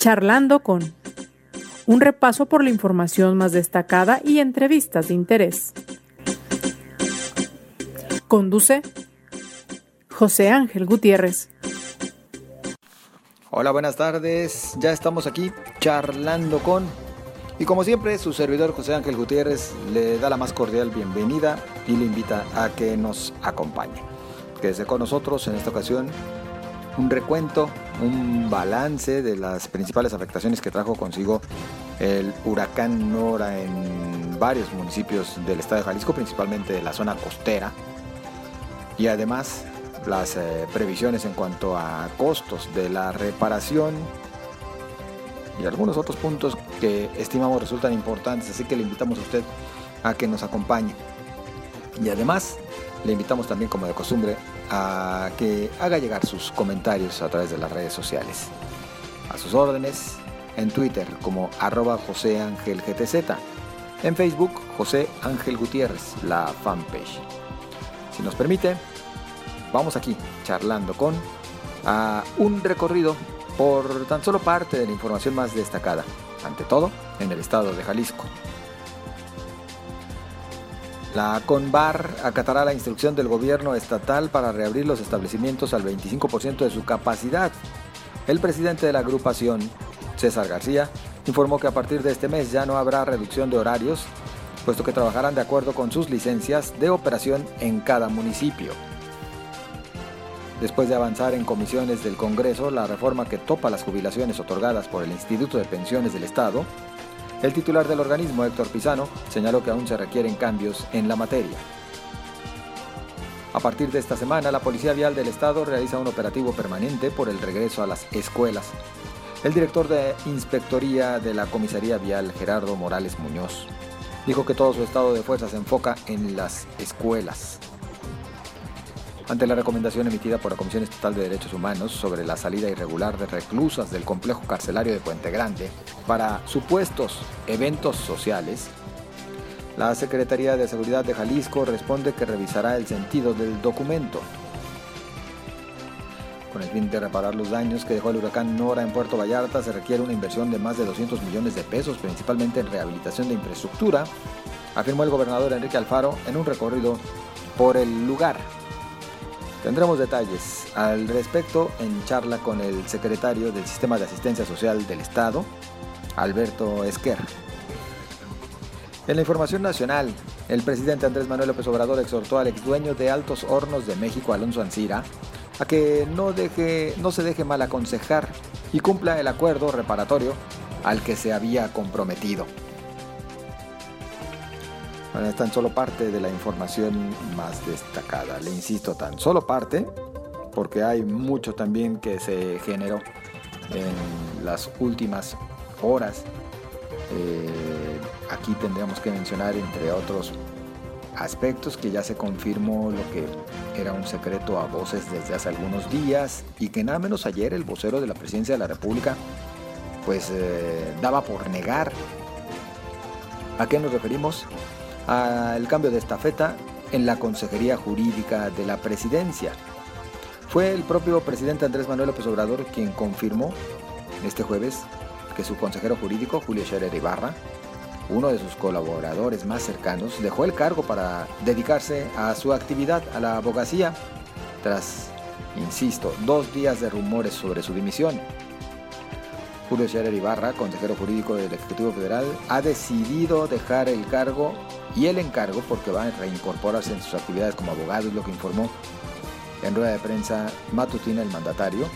Charlando con un repaso por la información más destacada y entrevistas de interés. Conduce José Ángel Gutiérrez. Hola, buenas tardes. Ya estamos aquí charlando con... Y como siempre, su servidor José Ángel Gutiérrez le da la más cordial bienvenida y le invita a que nos acompañe. Quédese con nosotros en esta ocasión un recuento, un balance de las principales afectaciones que trajo consigo el huracán Nora en varios municipios del estado de Jalisco, principalmente de la zona costera. Y además las eh, previsiones en cuanto a costos de la reparación y algunos otros puntos que estimamos resultan importantes, así que le invitamos a usted a que nos acompañe. Y además le invitamos también, como de costumbre, a que haga llegar sus comentarios a través de las redes sociales. A sus órdenes, en Twitter como arroba José Ángel GTZ, en Facebook José Ángel Gutiérrez, la fanpage. Si nos permite, vamos aquí charlando con a un recorrido por tan solo parte de la información más destacada, ante todo en el estado de Jalisco. La CONVAR acatará la instrucción del gobierno estatal para reabrir los establecimientos al 25% de su capacidad. El presidente de la agrupación, César García, informó que a partir de este mes ya no habrá reducción de horarios, puesto que trabajarán de acuerdo con sus licencias de operación en cada municipio. Después de avanzar en comisiones del Congreso la reforma que topa las jubilaciones otorgadas por el Instituto de Pensiones del Estado, el titular del organismo, Héctor Pisano, señaló que aún se requieren cambios en la materia. A partir de esta semana, la Policía Vial del Estado realiza un operativo permanente por el regreso a las escuelas. El director de Inspectoría de la Comisaría Vial, Gerardo Morales Muñoz, dijo que todo su estado de fuerza se enfoca en las escuelas ante la recomendación emitida por la Comisión Estatal de Derechos Humanos sobre la salida irregular de reclusas del complejo carcelario de Puente Grande para supuestos eventos sociales, la Secretaría de Seguridad de Jalisco responde que revisará el sentido del documento. Con el fin de reparar los daños que dejó el huracán Nora en Puerto Vallarta, se requiere una inversión de más de 200 millones de pesos, principalmente en rehabilitación de infraestructura, afirmó el gobernador Enrique Alfaro en un recorrido por el lugar. Tendremos detalles al respecto en charla con el secretario del Sistema de Asistencia Social del Estado, Alberto Esquer. En la información nacional, el presidente Andrés Manuel López Obrador exhortó al ex dueño de Altos Hornos de México, Alonso Ancira, a que no, deje, no se deje mal aconsejar y cumpla el acuerdo reparatorio al que se había comprometido. Bueno, es tan solo parte de la información más destacada. Le insisto, tan solo parte, porque hay mucho también que se generó en las últimas horas. Eh, aquí tendríamos que mencionar, entre otros aspectos, que ya se confirmó lo que era un secreto a voces desde hace algunos días y que nada menos ayer el vocero de la presidencia de la República pues eh, daba por negar. ¿A qué nos referimos? Al cambio de estafeta en la Consejería Jurídica de la Presidencia. Fue el propio presidente Andrés Manuel López Obrador quien confirmó este jueves que su consejero jurídico, Julio Scherer Ibarra, uno de sus colaboradores más cercanos, dejó el cargo para dedicarse a su actividad, a la abogacía, tras, insisto, dos días de rumores sobre su dimisión. Julio Scherer Ibarra, consejero jurídico del Ejecutivo Federal, ha decidido dejar el cargo y el encargo porque va a reincorporarse en sus actividades como abogado, es lo que informó en rueda de prensa matutina el mandatario,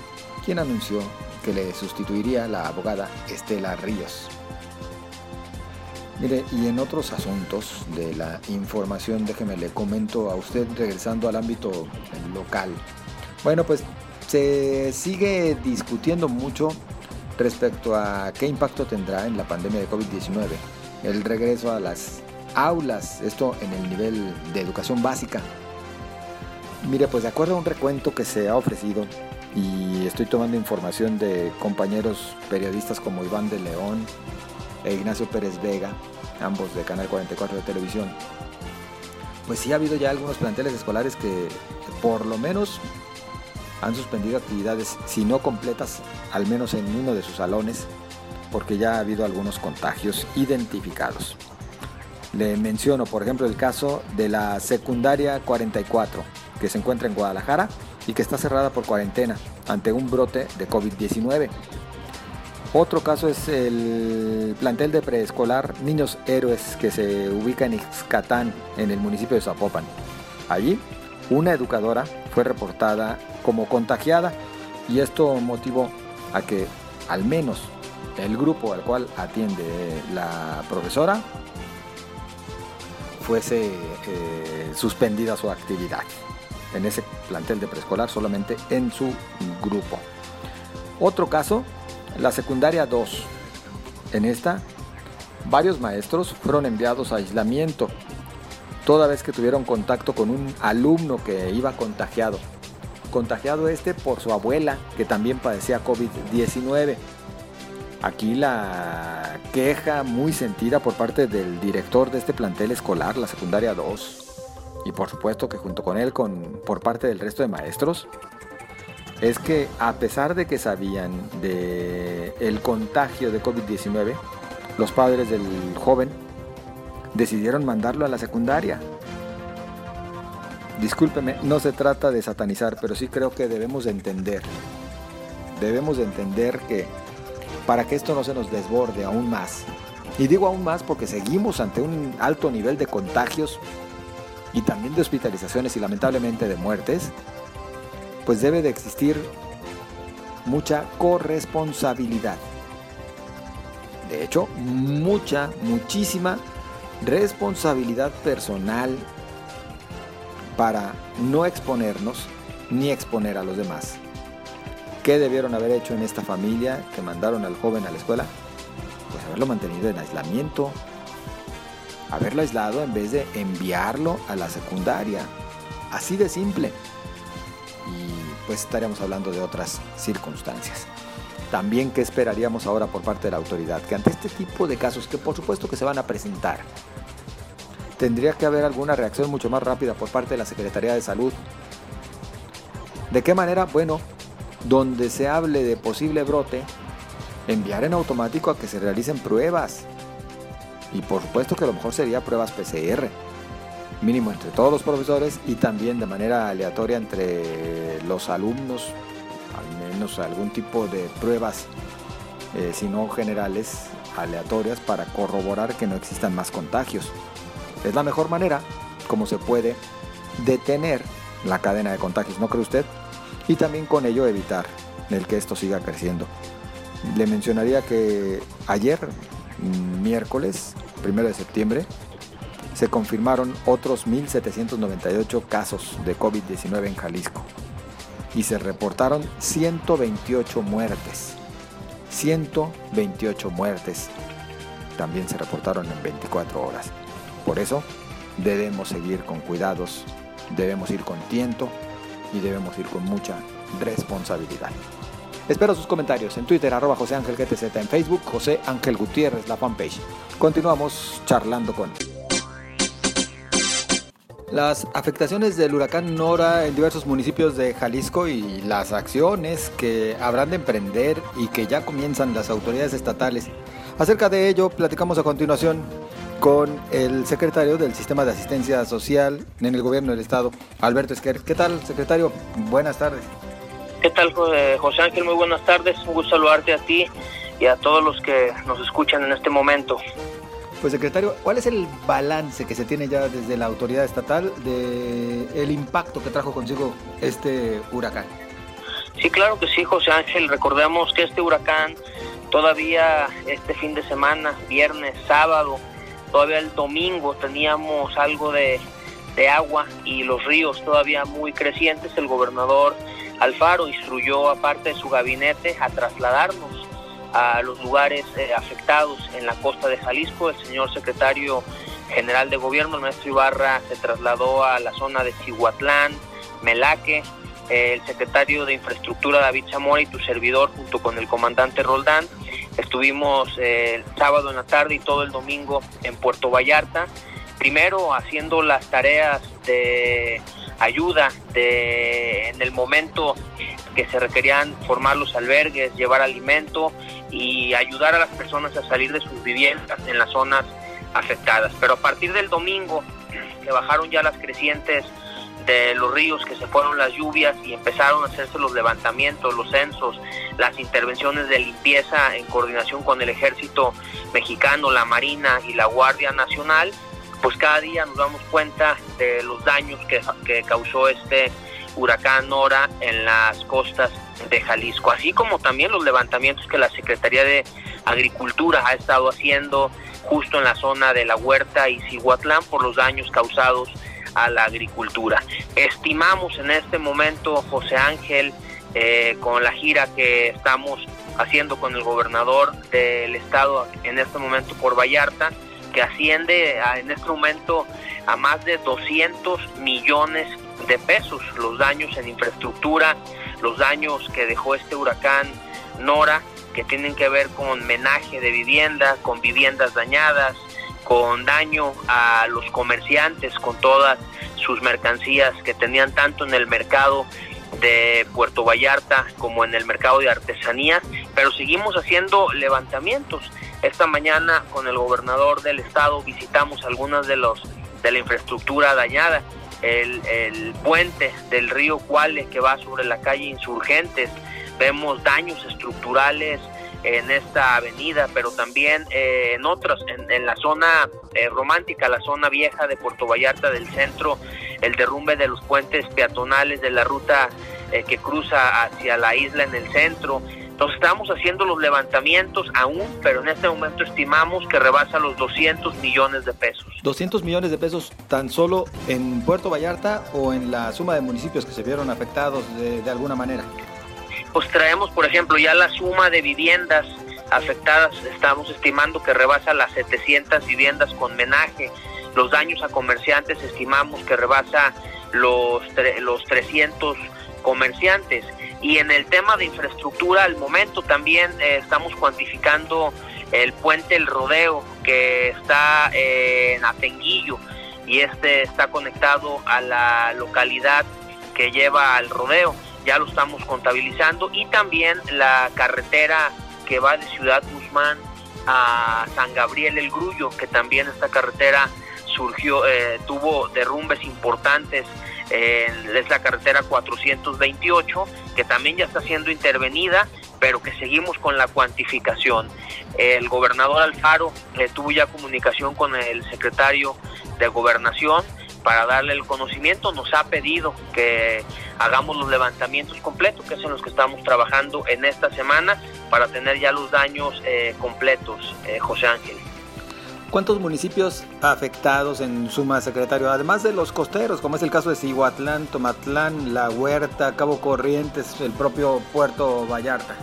quien anunció que le sustituiría la abogada Estela Ríos. Mire, y en otros asuntos de la información, déjeme le comento a usted regresando al ámbito local. Bueno, pues se sigue discutiendo mucho respecto a qué impacto tendrá en la pandemia de COVID-19 el regreso a las aulas, esto en el nivel de educación básica. Mire, pues de acuerdo a un recuento que se ha ofrecido, y estoy tomando información de compañeros periodistas como Iván de León e Ignacio Pérez Vega, ambos de Canal 44 de televisión, pues sí ha habido ya algunos planteles escolares que por lo menos han suspendido actividades, si no completas, al menos en uno de sus salones, porque ya ha habido algunos contagios identificados. Le menciono, por ejemplo, el caso de la secundaria 44, que se encuentra en Guadalajara y que está cerrada por cuarentena ante un brote de COVID-19. Otro caso es el plantel de preescolar Niños Héroes que se ubica en Ixcatán, en el municipio de Zapopan. Allí, una educadora fue reportada como contagiada y esto motivó a que al menos el grupo al cual atiende la profesora fuese eh, suspendida su actividad en ese plantel de preescolar, solamente en su grupo. Otro caso, la secundaria 2. En esta, varios maestros fueron enviados a aislamiento, toda vez que tuvieron contacto con un alumno que iba contagiado. Contagiado este por su abuela, que también padecía COVID-19. Aquí la queja muy sentida por parte del director de este plantel escolar, la secundaria 2, y por supuesto que junto con él con, por parte del resto de maestros, es que a pesar de que sabían de el contagio de COVID-19, los padres del joven decidieron mandarlo a la secundaria. Discúlpeme, no se trata de satanizar, pero sí creo que debemos de entender, debemos de entender que para que esto no se nos desborde aún más, y digo aún más porque seguimos ante un alto nivel de contagios y también de hospitalizaciones y lamentablemente de muertes, pues debe de existir mucha corresponsabilidad. De hecho, mucha, muchísima responsabilidad personal para no exponernos ni exponer a los demás. ¿Qué debieron haber hecho en esta familia que mandaron al joven a la escuela? Pues haberlo mantenido en aislamiento, haberlo aislado en vez de enviarlo a la secundaria. Así de simple. Y pues estaríamos hablando de otras circunstancias. También, ¿qué esperaríamos ahora por parte de la autoridad? Que ante este tipo de casos, que por supuesto que se van a presentar, tendría que haber alguna reacción mucho más rápida por parte de la Secretaría de Salud. ¿De qué manera? Bueno, donde se hable de posible brote, enviar en automático a que se realicen pruebas y por supuesto que lo mejor sería pruebas PCR, mínimo entre todos los profesores y también de manera aleatoria entre los alumnos, al menos algún tipo de pruebas, eh, si no generales, aleatorias para corroborar que no existan más contagios. Es la mejor manera como se puede detener la cadena de contagios, ¿no cree usted? Y también con ello evitar el que esto siga creciendo. Le mencionaría que ayer, miércoles, 1 de septiembre, se confirmaron otros 1.798 casos de COVID-19 en Jalisco y se reportaron 128 muertes. 128 muertes también se reportaron en 24 horas. Por eso debemos seguir con cuidados, debemos ir con tiento y debemos ir con mucha responsabilidad. Espero sus comentarios en Twitter, arroba José Ángel GTZ, en Facebook, José Ángel Gutiérrez, la fanpage. Continuamos charlando con las afectaciones del huracán Nora en diversos municipios de Jalisco y las acciones que habrán de emprender y que ya comienzan las autoridades estatales. Acerca de ello, platicamos a continuación con el secretario del Sistema de Asistencia Social en el Gobierno del Estado, Alberto Esquer. ¿Qué tal, secretario? Buenas tardes. ¿Qué tal, José Ángel? Muy buenas tardes. Un gusto saludarte a ti y a todos los que nos escuchan en este momento. Pues, secretario, ¿cuál es el balance que se tiene ya desde la autoridad estatal de el impacto que trajo consigo este huracán? Sí, claro que sí, José Ángel. Recordemos que este huracán todavía este fin de semana, viernes, sábado, todavía el domingo teníamos algo de, de agua y los ríos todavía muy crecientes. El gobernador Alfaro instruyó a parte de su gabinete a trasladarnos a los lugares eh, afectados en la costa de Jalisco. El señor secretario general de gobierno, el maestro Ibarra, se trasladó a la zona de Cihuatlán, Melaque. el secretario de Infraestructura, David Zamora, y tu servidor, junto con el comandante Roldán, estuvimos eh, el sábado en la tarde y todo el domingo en Puerto Vallarta. Primero haciendo las tareas de ayuda de, en el momento que se requerían formar los albergues, llevar alimento y ayudar a las personas a salir de sus viviendas en las zonas afectadas. Pero a partir del domingo, que bajaron ya las crecientes de los ríos, que se fueron las lluvias y empezaron a hacerse los levantamientos, los censos, las intervenciones de limpieza en coordinación con el ejército mexicano, la Marina y la Guardia Nacional, pues cada día nos damos cuenta de los daños que, que causó este huracán Nora en las costas de Jalisco, así como también los levantamientos que la Secretaría de Agricultura ha estado haciendo justo en la zona de la Huerta y Cihuatlán por los daños causados a la agricultura. Estimamos en este momento, José Ángel, eh, con la gira que estamos haciendo con el gobernador del estado en este momento por Vallarta, que asciende en este momento a más de 200 millones de pesos los daños en infraestructura, los daños que dejó este huracán Nora, que tienen que ver con menaje de vivienda, con viviendas dañadas, con daño a los comerciantes, con todas sus mercancías que tenían tanto en el mercado de Puerto Vallarta como en el mercado de artesanías, pero seguimos haciendo levantamientos. Esta mañana con el gobernador del estado visitamos algunas de los de la infraestructura dañada el, puente del río Cuale que va sobre la calle Insurgentes. Vemos daños estructurales en esta avenida, pero también eh, en otras, en, la zona eh, romántica, la zona vieja de Puerto Vallarta del centro, el derrumbe de los puentes peatonales de la ruta eh, que cruza hacia la isla en el centro, entonces estamos haciendo los levantamientos aún, pero en este momento estimamos que rebasa los 200 millones de pesos. 200 millones de pesos tan solo en Puerto Vallarta o en la suma de municipios que se vieron afectados de, alguna manera. Pues traemos, por ejemplo, ya la suma de viviendas afectadas, estamos estimando que rebasa las 700 viviendas con menaje. Los daños a comerciantes estimamos que rebasa los, los 300 comerciantes y en el tema de infraestructura, al momento también eh, estamos cuantificando el puente El Rodeo, que está eh, en Atenguillo, y este está conectado a la localidad que lleva al rodeo. Ya lo estamos contabilizando. Y también la carretera que va de Ciudad Guzmán a San Gabriel el Grullo, que también esta carretera surgió, eh, tuvo derrumbes importantes es la carretera 428, que también ya está siendo intervenida, pero que seguimos con la cuantificación. El gobernador Alfaro eh, tuvo ya comunicación con el secretario de Gobernación para darle el conocimiento, nos ha pedido que hagamos los levantamientos completos, que es en los que estamos trabajando en esta semana, para tener ya los daños eh, completos, eh, José Ángel. ¿Cuántos municipios afectados en suma, secretario? Además de los costeros, como es el caso de Cihuatlán, Tomatlán, La Huerta, Cabo Corrientes, el propio Puerto Vallarta.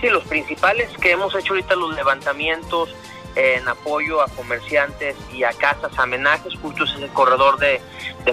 Sí, los principales que hemos hecho ahorita los levantamientos en apoyo a comerciantes y a casas amenajes, justo es el corredor de,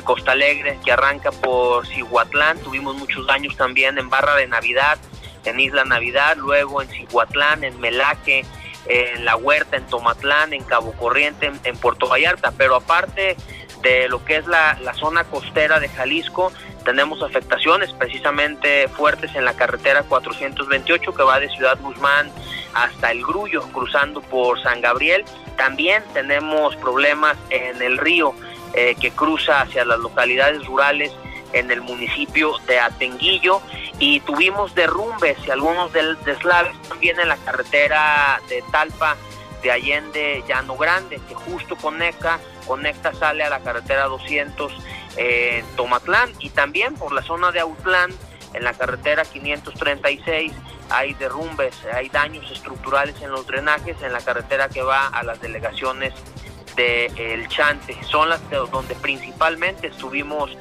Costa Alegre que arranca por Cihuatlán, tuvimos muchos daños también en Barra de Navidad, en Isla Navidad, luego en Cihuatlán, en Melaque, en La Huerta, en Tomatlán, en Cabo Corriente, en, Puerto Vallarta, pero aparte de lo que es la, zona costera de Jalisco, tenemos afectaciones precisamente fuertes en la carretera 428 que va de Ciudad Guzmán hasta El Grullo, cruzando por San Gabriel. También tenemos problemas en el río eh, que cruza hacia las localidades rurales en el municipio de Atenguillo y tuvimos derrumbes y algunos deslaves también en la carretera de Talpa de Allende Llano Grande, que justo conecta, conecta sale a la carretera 200 en Tomatlán y también por la zona de Autlán, en la carretera 536 hay derrumbes, hay daños estructurales en los drenajes en la carretera que va a las delegaciones de El Chante. Son las donde principalmente estuvimos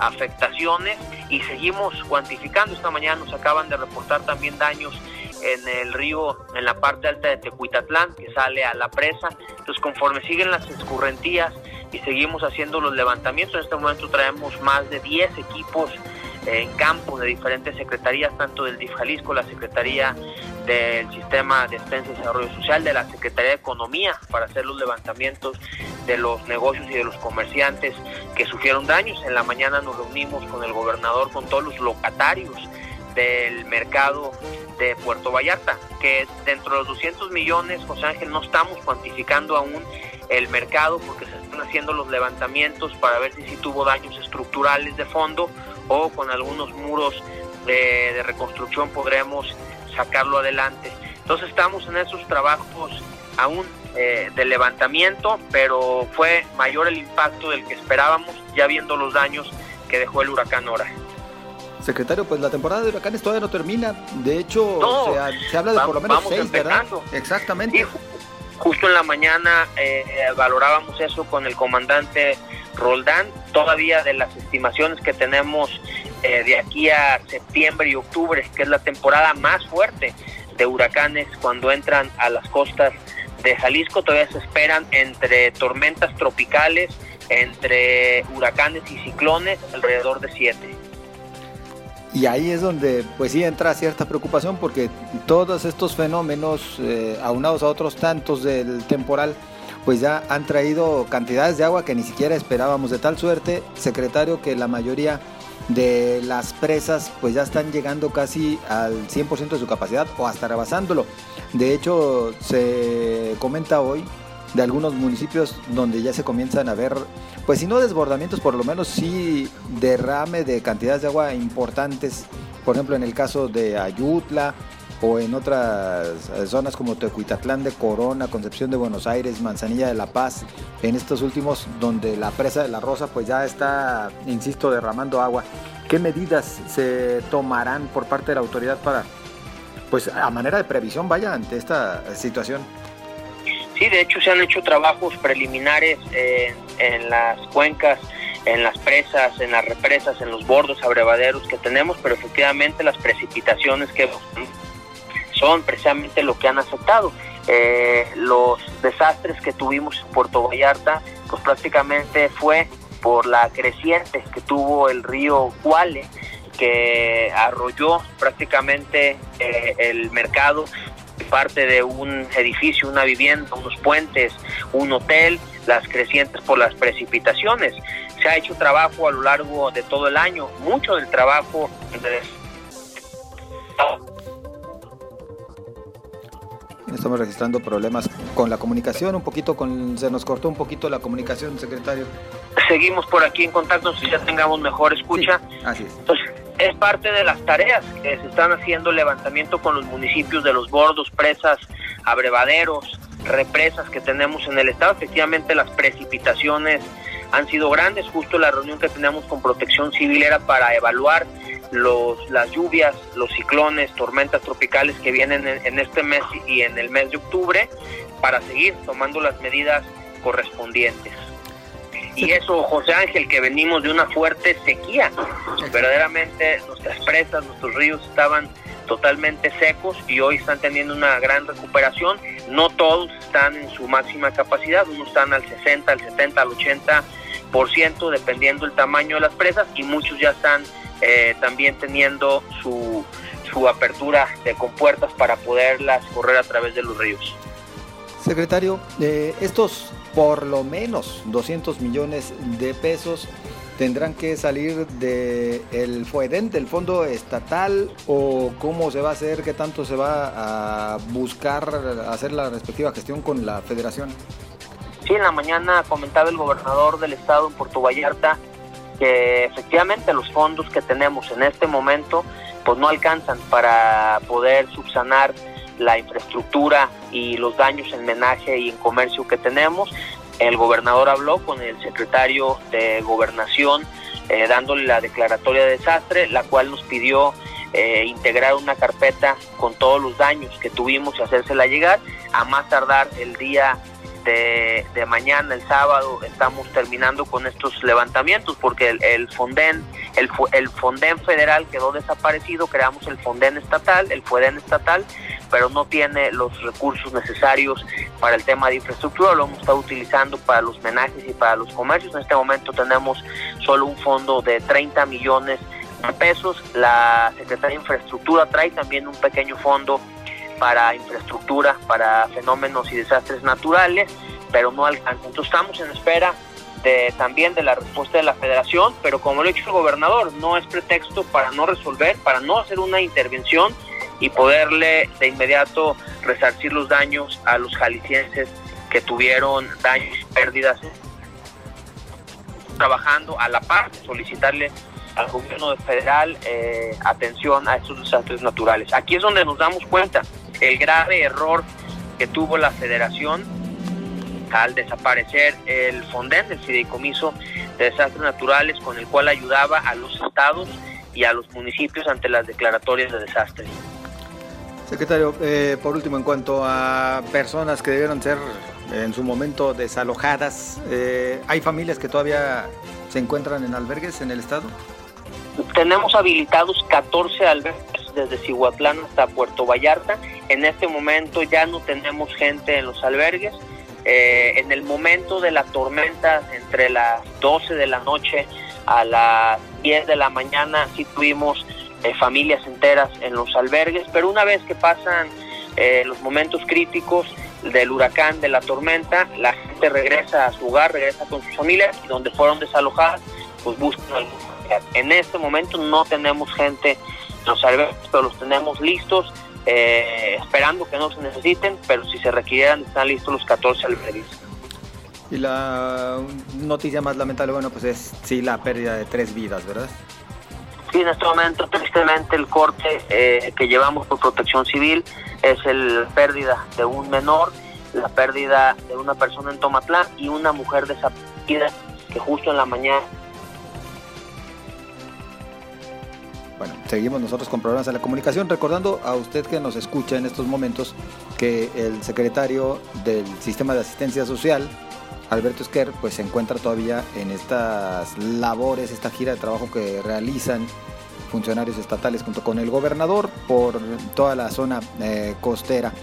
afectaciones y seguimos cuantificando. Esta mañana nos acaban de reportar también daños en el río, en la parte alta de Tecuitatlán, que sale a la presa. Entonces, conforme siguen las escurrentías y seguimos haciendo los levantamientos, en este momento traemos más de 10 equipos en campo de diferentes secretarías, tanto del DIF Jalisco, la Secretaría del Sistema de Defensa y Desarrollo Social, de la Secretaría de Economía, para hacer los levantamientos de los negocios y de los comerciantes que sufrieron daños. En la mañana nos reunimos con el gobernador, con todos los locatarios del mercado de Puerto Vallarta, que dentro de los 200 millones, José Ángel, no estamos cuantificando aún el mercado porque se están haciendo los levantamientos para ver si, si tuvo daños estructurales de fondo o con algunos muros de, reconstrucción podremos sacarlo adelante. Entonces estamos en esos trabajos aún eh, de levantamiento, pero fue mayor el impacto del que esperábamos, ya viendo los daños que dejó el huracán Ora. Secretario, pues la temporada de huracanes todavía no termina. De hecho, se, habla de por lo menos seis, ¿verdad? Exactamente. justo en la mañana eh, valorábamos eso con el comandante Roldán. Todavía de las estimaciones que tenemos eh, de aquí a septiembre y octubre, que es la temporada más fuerte de huracanes cuando entran a las costas de Jalisco, todavía se esperan entre tormentas tropicales, entre huracanes y ciclones, alrededor de siete. Y ahí es donde pues sí entra cierta preocupación porque todos estos fenómenos eh, aunados a otros tantos del temporal pues ya han traído cantidades de agua que ni siquiera esperábamos de tal suerte, secretario, que la mayoría de las presas pues ya están llegando casi al 100% de su capacidad o hasta rebasándolo. De hecho, se comenta hoy de algunos municipios donde ya se comienzan a ver, pues si no desbordamientos, por lo menos sí derrame de cantidades de agua importantes, por ejemplo en el caso de Ayutla o en otras zonas como Tecuitatlán de Corona, Concepción de Buenos Aires, Manzanilla de La Paz, en estos últimos donde la presa de la Rosa pues ya está, insisto, derramando agua. ¿Qué medidas se tomarán por parte de la autoridad para, pues a manera de previsión, vaya, ante esta situación? Sí, de hecho se han hecho trabajos preliminares en las cuencas, en las presas, en las represas, en los bordos abrevaderos que tenemos, pero efectivamente las precipitaciones que son precisamente lo que han afectado. Eh, los desastres que tuvimos en Puerto Vallarta, pues prácticamente fue por la creciente que tuvo el río Cuale, que arrolló prácticamente eh, el mercado parte de un edificio, una vivienda, unos puentes, un hotel, las crecientes por las precipitaciones. Se ha hecho trabajo a lo largo de todo el año, mucho del trabajo de Estamos registrando problemas con la comunicación, un poquito con, se nos cortó un poquito la comunicación, secretario. Seguimos por aquí en contacto si ya tengamos mejor escucha. así es. Entonces, es parte de las tareas que se están haciendo levantamiento con los municipios de los bordos, presas, abrevaderos, represas que tenemos en el estado. Efectivamente, las precipitaciones han sido grandes. Justo la reunión que tenemos con Protección Civil era para evaluar los, las lluvias, los ciclones, tormentas tropicales que vienen en, este mes y en el mes de octubre para seguir tomando las medidas correspondientes. Y eso, José Ángel, que venimos de una fuerte sequía. Verdaderamente nuestras presas, nuestros ríos estaban totalmente secos y hoy están teniendo una gran recuperación. No todos están en su máxima capacidad, unos están al 60, al 70, al 80%, dependiendo el tamaño de las presas, y muchos ya están eh, también teniendo su, su apertura de compuertas para poderlas correr a través de los ríos. Secretario, eh, estos por lo menos 200 millones de pesos tendrán que salir del el del fondo estatal, o cómo se va a hacer, qué tanto se va a buscar hacer la respectiva gestión con la federación. Sí, en la mañana comentaba el gobernador del estado en Puerto Vallarta que efectivamente los fondos que tenemos en este momento pues no alcanzan para poder subsanar la infraestructura y los daños en menaje y en comercio que tenemos. El gobernador habló con el secretario de gobernación eh, dándole la declaratoria de desastre, la cual nos pidió eh, integrar una carpeta con todos los daños que tuvimos y hacérsela llegar, a más tardar el día de, mañana, el sábado, estamos terminando con estos levantamientos porque el, el Fonden, el, el Fonden federal quedó desaparecido, creamos el Fonden estatal, el FUEDEN estatal, pero no tiene los recursos necesarios para el tema de infraestructura, lo hemos estado utilizando para los menajes y para los comercios. En este momento tenemos solo un fondo de 30 millones de pesos. La Secretaría de Infraestructura trae también un pequeño fondo para infraestructura, para fenómenos y desastres naturales, pero no alcanza. Entonces estamos en espera de, también de la respuesta de la federación, pero como lo ha dicho el gobernador, no es pretexto para no resolver, para no hacer una intervención y poderle de inmediato resarcir los daños a los jaliscienses que tuvieron daños y pérdidas trabajando a la par, solicitarle al gobierno federal eh, atención a estos desastres naturales. Aquí es donde nos damos cuenta el grave error que tuvo la federación al desaparecer el FONDEN, el Fideicomiso de Desastres Naturales, con el cual ayudaba a los estados y a los municipios ante las declaratorias de desastres. Secretario, eh, por último, en cuanto a personas que debieron ser en su momento desalojadas, eh, ¿hay familias que todavía se encuentran en albergues en el estado? Tenemos habilitados 14 albergues desde Cihuatlán hasta Puerto Vallarta. En este momento ya no tenemos gente en los albergues. Eh, en el momento de la tormenta, entre las 12 de la noche a las 10 de la mañana, sí tuvimos eh, familias enteras en los albergues, pero una vez que pasan eh, los momentos críticos del huracán, de la tormenta, la gente regresa a su hogar, regresa con sus familias y donde fueron desalojadas, pues buscan algún En este momento no tenemos gente en los albergues, pero los tenemos listos eh, esperando que no se necesiten, pero si se requieran están listos los 14 albergues. Y la noticia más lamentable, bueno, pues es sí la pérdida de tres vidas, ¿verdad? Sí, en este momento, tristemente, el corte eh, que llevamos por protección civil es la pérdida de un menor, la pérdida de una persona en Tomatlán y una mujer desaparecida que justo en la mañana Bueno, seguimos nosotros con programas de la comunicación, recordando a usted que nos escucha en estos momentos que el secretario del Sistema de Asistencia Social, Alberto Esquer, pues se encuentra todavía en estas labores, esta gira de trabajo que realizan funcionarios estatales junto con el gobernador por toda la zona eh, costera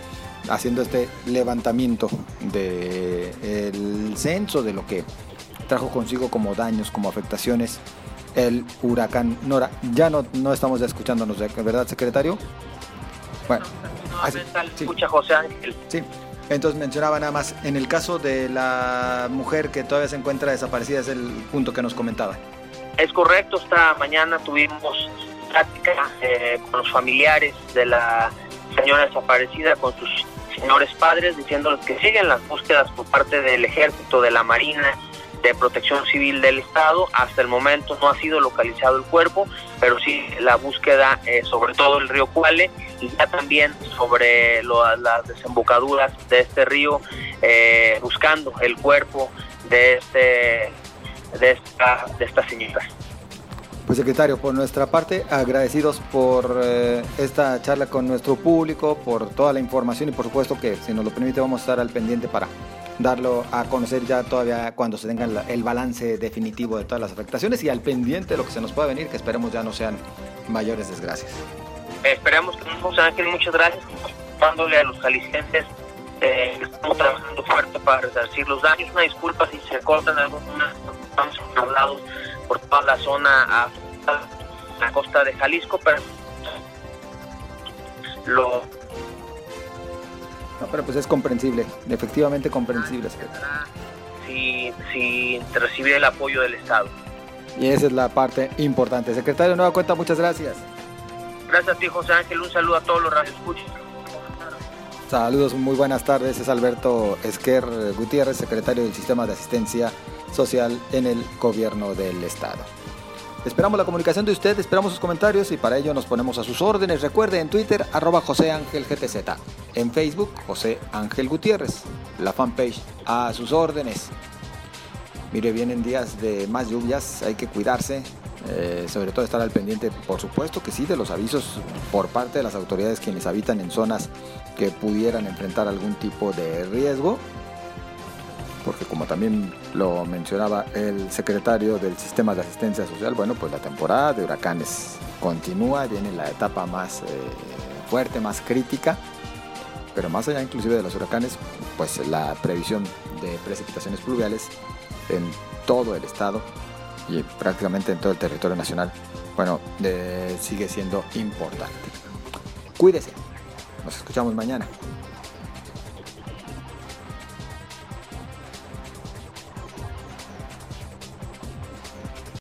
haciendo este levantamiento del censo de lo que trajo consigo como daños, como afectaciones el huracán Nora. Ya no, no estamos escuchándonos, ¿verdad, secretario? Bueno, así, escucha José Ángel. Sí, entonces mencionaba nada más, en el caso de la mujer que todavía se encuentra desaparecida, es el punto que nos comentaba. Es correcto, esta mañana tuvimos plática eh, con los familiares de la señora desaparecida, con sus señores padres, diciéndoles que siguen las búsquedas por parte del ejército, de la marina, de Protección Civil del Estado. Hasta el momento no ha sido localizado el cuerpo, pero sí la búsqueda eh, sobre todo el río Cuale y ya también sobre las desembocaduras de este río, eh, buscando el cuerpo de, este, de, esta, de esta señora. Pues secretario, por nuestra parte, agradecidos por eh, esta charla con nuestro público, por toda la información y por supuesto que si nos lo permite vamos a estar al pendiente para darlo a conocer ya todavía cuando se tenga el balance definitivo de todas las afectaciones y al pendiente de lo que se nos pueda venir, que esperemos ya no sean mayores desgracias. esperemos que no, José Ángel, muchas gracias. Dándole a los jaliscienses, eh, estamos trabajando fuerte para resarcir los daños. Una disculpa si se cortan algunas, estamos hablados por toda la zona a la costa de Jalisco, pero lo no, pero pues es comprensible, efectivamente comprensible. Si, si recibir el apoyo del Estado. Y esa es la parte importante. Secretario, nueva cuenta, muchas gracias. Gracias a ti, José Ángel. Un saludo a todos los radioescuchos. Saludos, muy buenas tardes. Es Alberto Esquer Gutiérrez, secretario del Sistema de Asistencia Social en el Gobierno del Estado. Esperamos la comunicación de usted, esperamos sus comentarios y para ello nos ponemos a sus órdenes. Recuerde en Twitter arroba José Ángel GTZ, en Facebook José Ángel Gutiérrez, la fanpage a sus órdenes. Mire, vienen días de más lluvias, hay que cuidarse, eh, sobre todo estar al pendiente, por supuesto que sí, de los avisos por parte de las autoridades quienes habitan en zonas que pudieran enfrentar algún tipo de riesgo porque como también lo mencionaba el secretario del Sistema de Asistencia Social, bueno, pues la temporada de huracanes continúa, viene la etapa más eh, fuerte, más crítica, pero más allá inclusive de los huracanes, pues la previsión de precipitaciones pluviales en todo el estado y prácticamente en todo el territorio nacional, bueno, sigue siendo importante. Cuídese, nos escuchamos mañana.